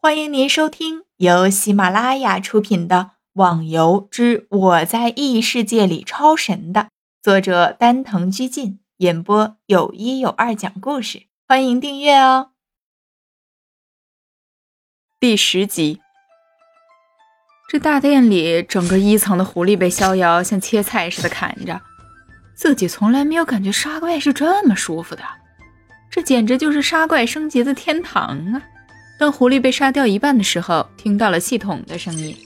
欢迎您收听由喜马拉雅出品的《网游之我在异世界里超神》的作者丹藤居进演播，有一有二讲故事。欢迎订阅哦。第十集，这大殿里，整个一层的狐狸被逍遥像切菜似的砍着，自己从来没有感觉杀怪是这么舒服的，这简直就是杀怪升级的天堂啊！当狐狸被杀掉一半的时候，听到了系统的声音：“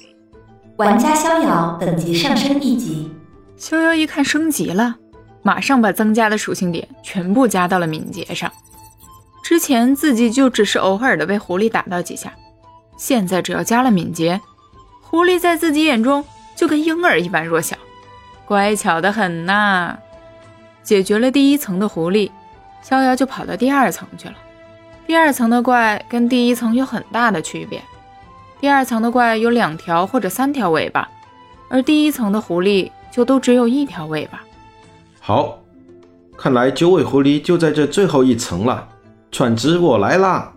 玩家逍遥等级上升一级。”逍遥一看升级了，马上把增加的属性点全部加到了敏捷上。之前自己就只是偶尔的被狐狸打到几下，现在只要加了敏捷，狐狸在自己眼中就跟婴儿一般弱小，乖巧的很呐。解决了第一层的狐狸，逍遥就跑到第二层去了。第二层的怪跟第一层有很大的区别。第二层的怪有两条或者三条尾巴，而第一层的狐狸就都只有一条尾巴。好，看来九尾狐狸就在这最后一层了。传旨，我来啦！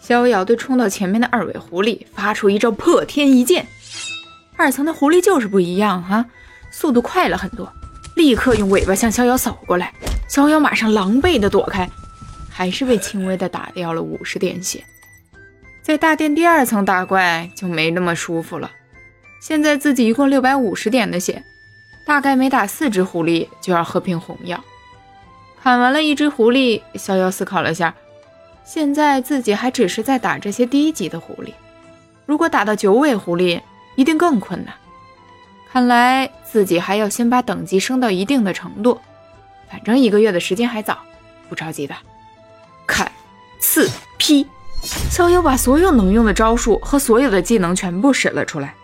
逍遥对冲到前面的二尾狐狸发出一招破天一剑。二层的狐狸就是不一样哈，速度快了很多，立刻用尾巴向逍遥扫过来。逍遥马上狼狈地躲开。还是被轻微的打掉了五十点血，在大殿第二层打怪就没那么舒服了。现在自己一共六百五十点的血，大概每打四只狐狸就要喝瓶红药。砍完了一只狐狸，逍遥思考了下，现在自己还只是在打这些低级的狐狸，如果打到九尾狐狸，一定更困难。看来自己还要先把等级升到一定的程度，反正一个月的时间还早，不着急的。砍、刺、劈，逍遥把所有能用的招数和所有的技能全部使了出来。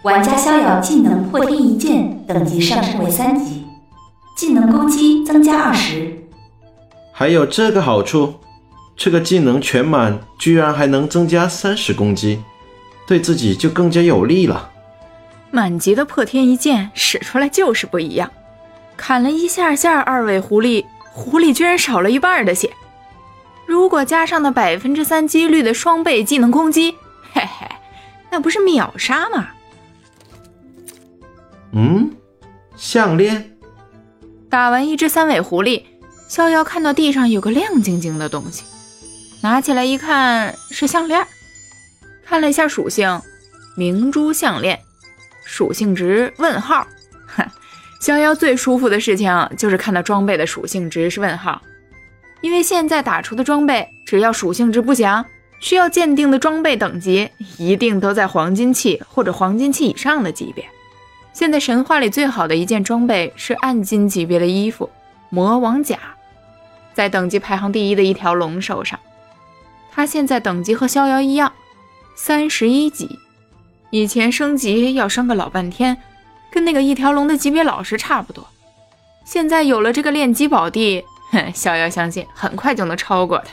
玩家逍遥技能破天一剑，等级上升为三级，技能攻击增加二十。还有这个好处，这个技能全满，居然还能增加三十攻击，对自己就更加有利了。满级的破天一剑使出来就是不一样，砍了一下下二尾狐狸。狐狸居然少了一半的血，如果加上那百分之三几率的双倍技能攻击，嘿嘿，那不是秒杀吗？嗯，项链。打完一只三尾狐狸，逍遥看到地上有个亮晶晶的东西，拿起来一看是项链。看了一下属性，明珠项链，属性值问号。逍遥最舒服的事情就是看到装备的属性值是问号，因为现在打出的装备只要属性值不详，需要鉴定的装备等级一定都在黄金器或者黄金器以上的级别。现在神话里最好的一件装备是暗金级别的衣服魔王甲，在等级排行第一的一条龙手上，他现在等级和逍遥一样，三十一级，以前升级要升个老半天。跟那个一条龙的级别老师差不多，现在有了这个练级宝地，哼，逍遥相信很快就能超过他。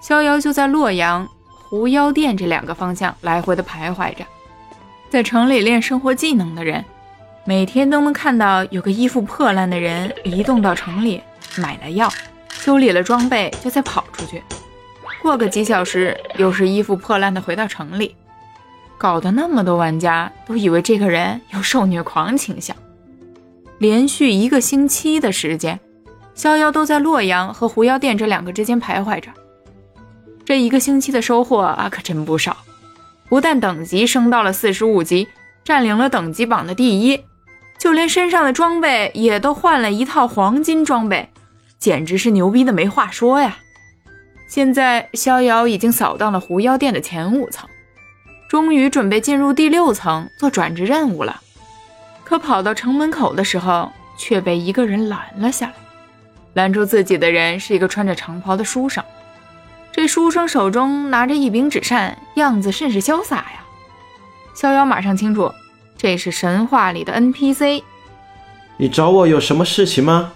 逍遥就在洛阳、狐妖殿这两个方向来回的徘徊着，在城里练生活技能的人，每天都能看到有个衣服破烂的人移动到城里，买了药，修理了装备，就再跑出去。过个几小时，又是衣服破烂的回到城里。搞得那么多玩家都以为这个人有受虐狂倾向。连续一个星期的时间，逍遥都在洛阳和狐妖殿这两个之间徘徊着。这一个星期的收获啊，可真不少！不但等级升到了四十五级，占领了等级榜的第一，就连身上的装备也都换了一套黄金装备，简直是牛逼的没话说呀！现在逍遥已经扫荡了狐妖殿的前五层。终于准备进入第六层做转职任务了，可跑到城门口的时候，却被一个人拦了下来。拦住自己的人是一个穿着长袍的书生，这书生手中拿着一柄纸扇，样子甚是潇洒呀。逍遥马上清楚，这是神话里的 NPC。你找我有什么事情吗？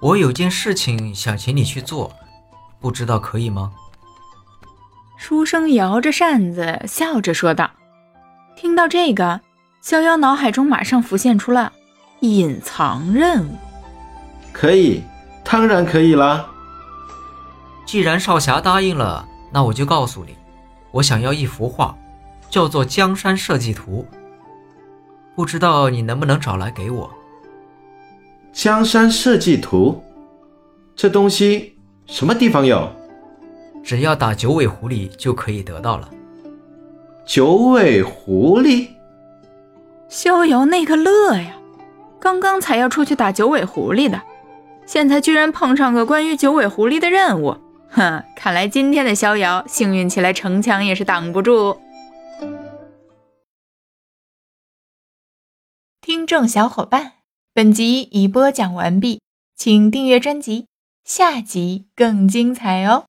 我有件事情想请你去做，不知道可以吗？书生摇着扇子，笑着说道：“听到这个，逍遥脑海中马上浮现出了隐藏任务。可以，当然可以啦。”既然少侠答应了，那我就告诉你，我想要一幅画，叫做《江山设计图》，不知道你能不能找来给我？江山设计图，这东西什么地方有？只要打九尾狐狸就可以得到了。九尾狐狸，逍遥那个乐呀！刚刚才要出去打九尾狐狸的，现在居然碰上个关于九尾狐狸的任务。哼，看来今天的逍遥幸运起来，城墙也是挡不住。听众小伙伴，本集已播讲完毕，请订阅专辑，下集更精彩哦。